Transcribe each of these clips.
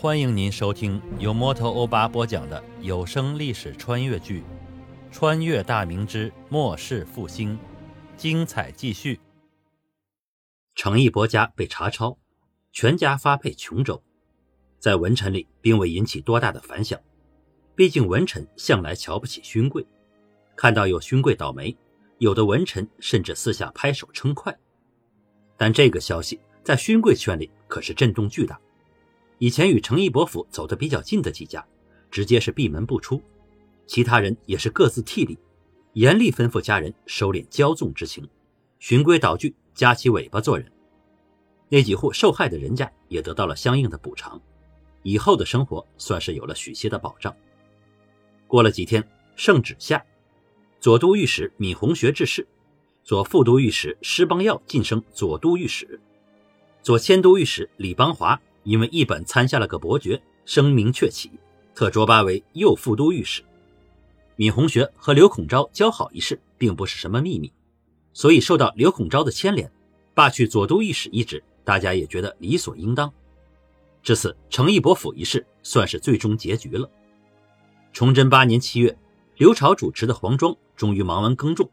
欢迎您收听由摩托欧巴播讲的有声历史穿越剧《穿越大明之末世复兴》，精彩继续。程义伯家被查抄，全家发配琼州，在文臣里并未引起多大的反响。毕竟文臣向来瞧不起勋贵，看到有勋贵倒霉，有的文臣甚至私下拍手称快。但这个消息在勋贵圈里可是震动巨大。以前与程义伯府走得比较近的几家，直接是闭门不出；其他人也是各自替力，严厉吩咐家人收敛骄纵之情，循规蹈矩，夹起尾巴做人。那几户受害的人家也得到了相应的补偿，以后的生活算是有了许些的保障。过了几天，圣旨下，左都御史闵洪学致仕，左副都御史施邦耀晋升左都御史，左迁都御史李邦华。因为一本参下了个伯爵，声名鹊起，特擢拔为右副都御史。闵洪学和刘孔昭交好一事，并不是什么秘密，所以受到刘孔昭的牵连，罢去左都御史一职，大家也觉得理所应当。至此，程义伯府一事算是最终结局了。崇祯八年七月，刘朝主持的黄庄终于忙完耕种，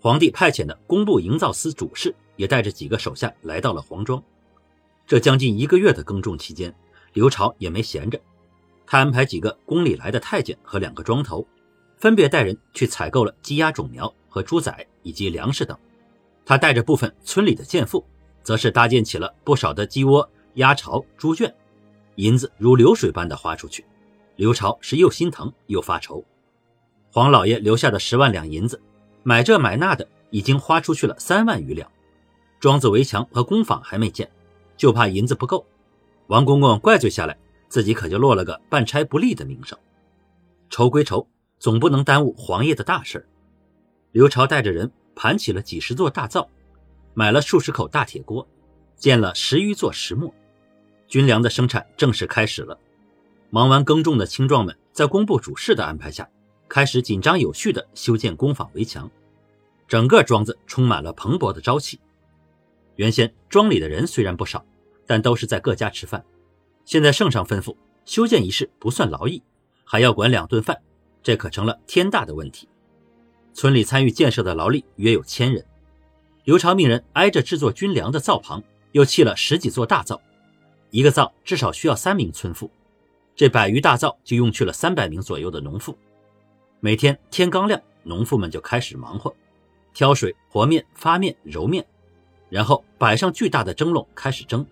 皇帝派遣的工部营造司主事也带着几个手下来到了黄庄。这将近一个月的耕种期间，刘朝也没闲着。他安排几个宫里来的太监和两个庄头，分别带人去采购了鸡鸭种苗和猪仔以及粮食等。他带着部分村里的贱妇，则是搭建起了不少的鸡窝、鸭巢、猪圈，银子如流水般的花出去。刘朝是又心疼又发愁。黄老爷留下的十万两银子，买这买那的，已经花出去了三万余两。庄子围墙和工坊还没建。就怕银子不够，王公公怪罪下来，自己可就落了个办差不利的名声。愁归愁，总不能耽误皇爷的大事。刘朝带着人盘起了几十座大灶，买了数十口大铁锅，建了十余座石磨，军粮的生产正式开始了。忙完耕种的青壮们，在工部主事的安排下，开始紧张有序地修建工坊围墙，整个庄子充满了蓬勃的朝气。原先庄里的人虽然不少。但都是在各家吃饭。现在圣上吩咐修建一事不算劳役，还要管两顿饭，这可成了天大的问题。村里参与建设的劳力约有千人。刘长命人挨着制作军粮的灶旁，又砌了十几座大灶，一个灶至少需要三名村妇，这百余大灶就用去了三百名左右的农妇。每天天刚亮，农妇们就开始忙活，挑水、和面、发面、揉面，然后摆上巨大的蒸笼开始蒸。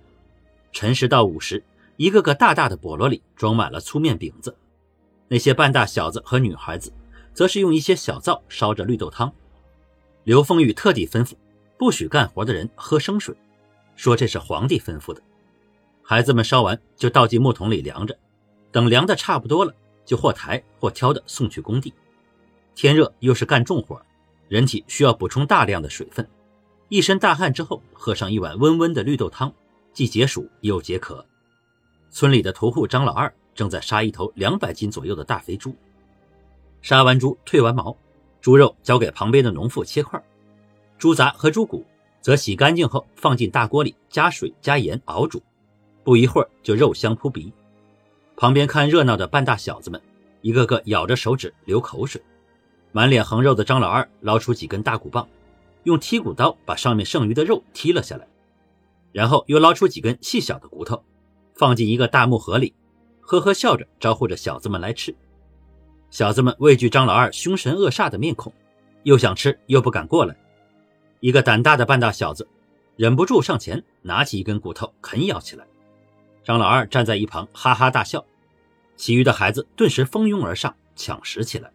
辰时到午时，一个个大大的笸箩里装满了粗面饼子。那些半大小子和女孩子，则是用一些小灶烧着绿豆汤。刘凤玉特地吩咐，不许干活的人喝生水，说这是皇帝吩咐的。孩子们烧完就倒进木桶里凉着，等凉的差不多了，就或抬或挑的送去工地。天热又是干重活，人体需要补充大量的水分，一身大汗之后，喝上一碗温温的绿豆汤。既解暑又解渴。村里的屠户张老二正在杀一头两百斤左右的大肥猪。杀完猪，褪完毛，猪肉交给旁边的农妇切块，猪杂和猪骨则洗干净后放进大锅里，加水加盐熬煮。不一会儿就肉香扑鼻。旁边看热闹的半大小子们，一个个咬着手指流口水。满脸横肉的张老二捞出几根大骨棒，用剔骨刀把上面剩余的肉剔了下来。然后又捞出几根细小的骨头，放进一个大木盒里，呵呵笑着招呼着小子们来吃。小子们畏惧张老二凶神恶煞的面孔，又想吃又不敢过来。一个胆大的半大小子忍不住上前拿起一根骨头啃咬起来。张老二站在一旁哈哈大笑，其余的孩子顿时蜂拥而上抢食起来。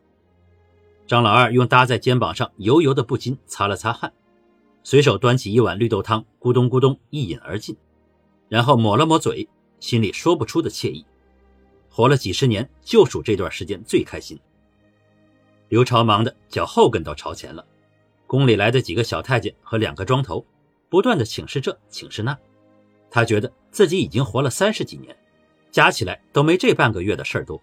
张老二用搭在肩膀上油油的布巾擦了擦汗。随手端起一碗绿豆汤，咕咚咕咚一饮而尽，然后抹了抹嘴，心里说不出的惬意。活了几十年，就数这段时间最开心。刘朝忙得脚后跟都朝前了，宫里来的几个小太监和两个庄头，不断的请示这请示那，他觉得自己已经活了三十几年，加起来都没这半个月的事儿多。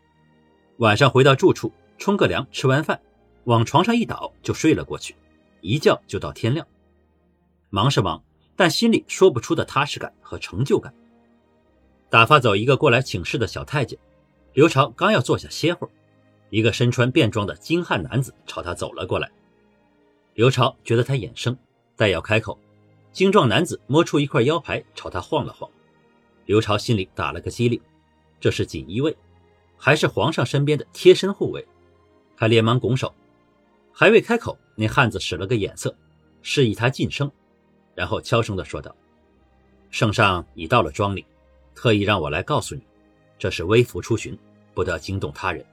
晚上回到住处，冲个凉，吃完饭，往床上一倒就睡了过去，一觉就到天亮。忙是忙，但心里说不出的踏实感和成就感。打发走一个过来请示的小太监，刘朝刚要坐下歇会儿，一个身穿便装的精悍男子朝他走了过来。刘朝觉得他眼生，待要开口，精壮男子摸出一块腰牌朝他晃了晃。刘朝心里打了个激灵，这是锦衣卫，还是皇上身边的贴身护卫？他连忙拱手，还未开口，那汉子使了个眼色，示意他噤声，然后悄声地说道：“圣上已到了庄里，特意让我来告诉你，这是微服出巡，不得惊动他人，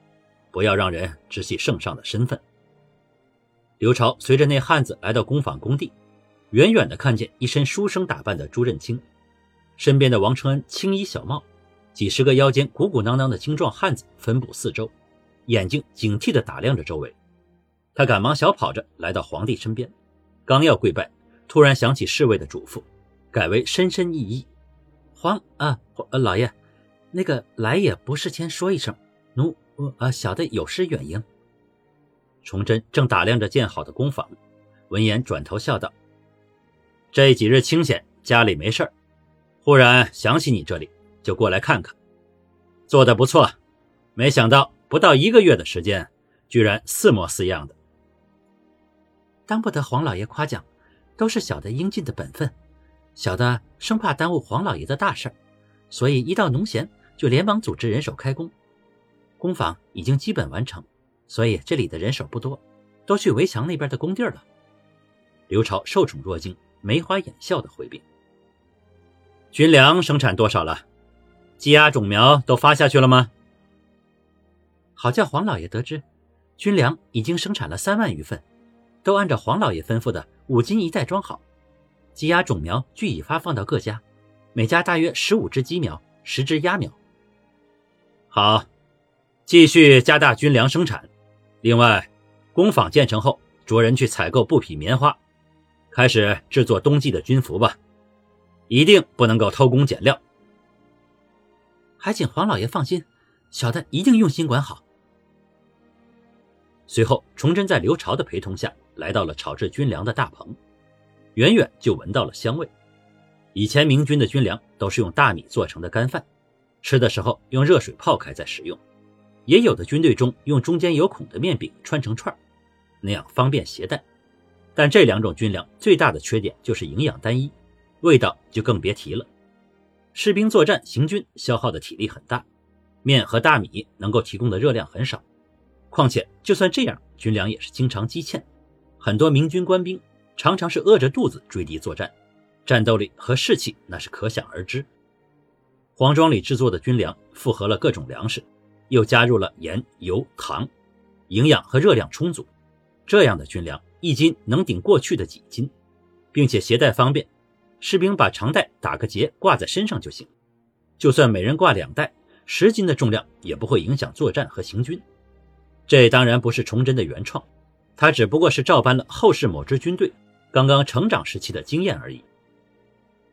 不要让人知悉圣上的身份。”刘朝随着那汉子来到工坊工地，远远的看见一身书生打扮的朱任清，身边的王承恩青衣小帽，几十个腰间鼓鼓囊囊的精壮汉子分布四周，眼睛警惕地打量着周围。他赶忙小跑着来到皇帝身边，刚要跪拜，突然想起侍卫的嘱咐，改为深深一揖：“皇啊，呃，老爷，那个来也不事先说一声，奴呃小的有失远迎。”崇祯正打量着建好的工坊，闻言转头笑道：“这几日清闲，家里没事儿，忽然想起你这里，就过来看看。做的不错，没想到不到一个月的时间，居然似模似样的。当不得黄老爷夸奖，都是小的应尽的本分。小的生怕耽误黄老爷的大事，所以一到农闲就连忙组织人手开工。工坊已经基本完成。”所以这里的人手不多，都去围墙那边的工地了。刘朝受宠若惊，眉花眼笑的回禀：“军粮生产多少了？鸡鸭种苗都发下去了吗？”好叫黄老爷得知，军粮已经生产了三万余份，都按照黄老爷吩咐的五斤一袋装好。鸡鸭种苗俱已发放到各家，每家大约十五只鸡苗，十只鸭苗。好，继续加大军粮生产。另外，工坊建成后，着人去采购布匹、棉花，开始制作冬季的军服吧。一定不能够偷工减料。还请黄老爷放心，小的一定用心管好。随后，崇祯在刘朝的陪同下来到了炒制军粮的大棚，远远就闻到了香味。以前明军的军粮都是用大米做成的干饭，吃的时候用热水泡开再食用。也有的军队中用中间有孔的面饼穿成串那样方便携带。但这两种军粮最大的缺点就是营养单一，味道就更别提了。士兵作战行军消耗的体力很大，面和大米能够提供的热量很少。况且就算这样，军粮也是经常积欠，很多明军官兵常常是饿着肚子追敌作战，战斗力和士气那是可想而知。黄庄里制作的军粮复合了各种粮食。又加入了盐、油、糖，营养和热量充足。这样的军粮一斤能顶过去的几斤，并且携带方便，士兵把长袋打个结挂在身上就行。就算每人挂两袋，十斤的重量也不会影响作战和行军。这当然不是崇祯的原创，他只不过是照搬了后世某支军队刚刚成长时期的经验而已。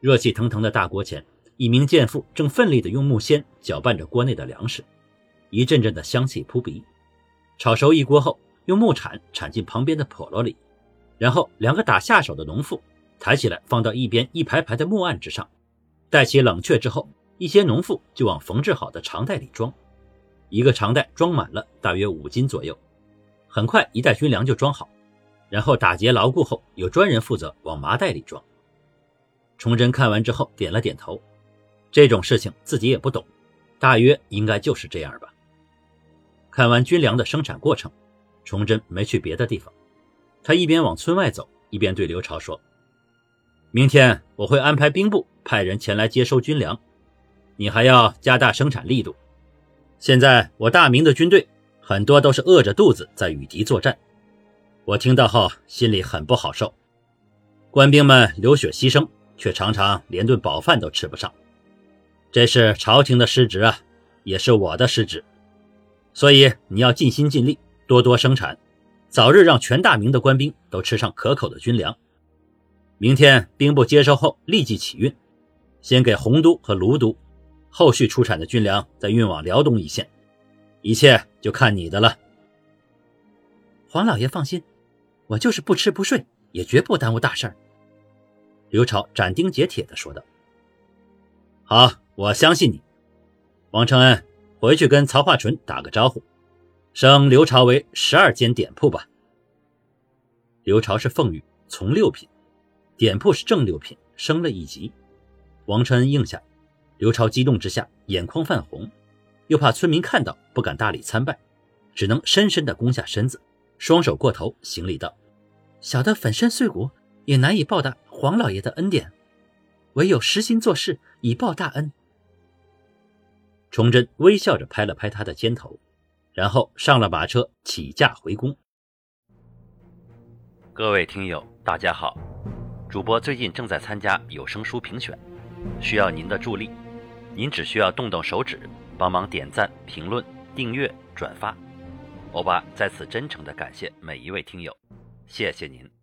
热气腾腾的大锅前，一名健妇正奋力地用木锨搅拌着锅内的粮食。一阵阵的香气扑鼻，炒熟一锅后，用木铲铲进旁边的笸箩里，然后两个打下手的农妇抬起来放到一边一排排的木案之上，待其冷却之后，一些农妇就往缝制好的长袋里装，一个长袋装满了大约五斤左右，很快一袋军粮就装好，然后打结牢固后，有专人负责往麻袋里装。崇祯看完之后点了点头，这种事情自己也不懂，大约应该就是这样吧。看完军粮的生产过程，崇祯没去别的地方，他一边往村外走，一边对刘朝说：“明天我会安排兵部派人前来接收军粮，你还要加大生产力度。现在我大明的军队很多都是饿着肚子在与敌作战，我听到后心里很不好受。官兵们流血牺牲，却常常连顿饱饭都吃不上，这是朝廷的失职啊，也是我的失职。”所以你要尽心尽力，多多生产，早日让全大明的官兵都吃上可口的军粮。明天兵部接收后立即起运，先给洪都和卢都，后续出产的军粮再运往辽东一线，一切就看你的了。黄老爷放心，我就是不吃不睡，也绝不耽误大事儿。刘朝斩钉截铁的说道：“好，我相信你，王承恩，回去跟曹化淳打个招呼，升刘朝为十二间点铺吧。刘朝是凤羽，从六品，点铺是正六品，升了一级。王承恩应下，刘朝激动之下眼眶泛红，又怕村民看到不敢大礼参拜，只能深深的弓下身子，双手过头行礼道：“小的粉身碎骨也难以报答黄老爷的恩典，唯有实心做事以报大恩。”崇祯微笑着拍了拍他的肩头，然后上了马车起驾回宫。各位听友，大家好！主播最近正在参加有声书评选，需要您的助力。您只需要动动手指，帮忙点赞、评论、订阅、转发。欧巴在此真诚的感谢每一位听友，谢谢您。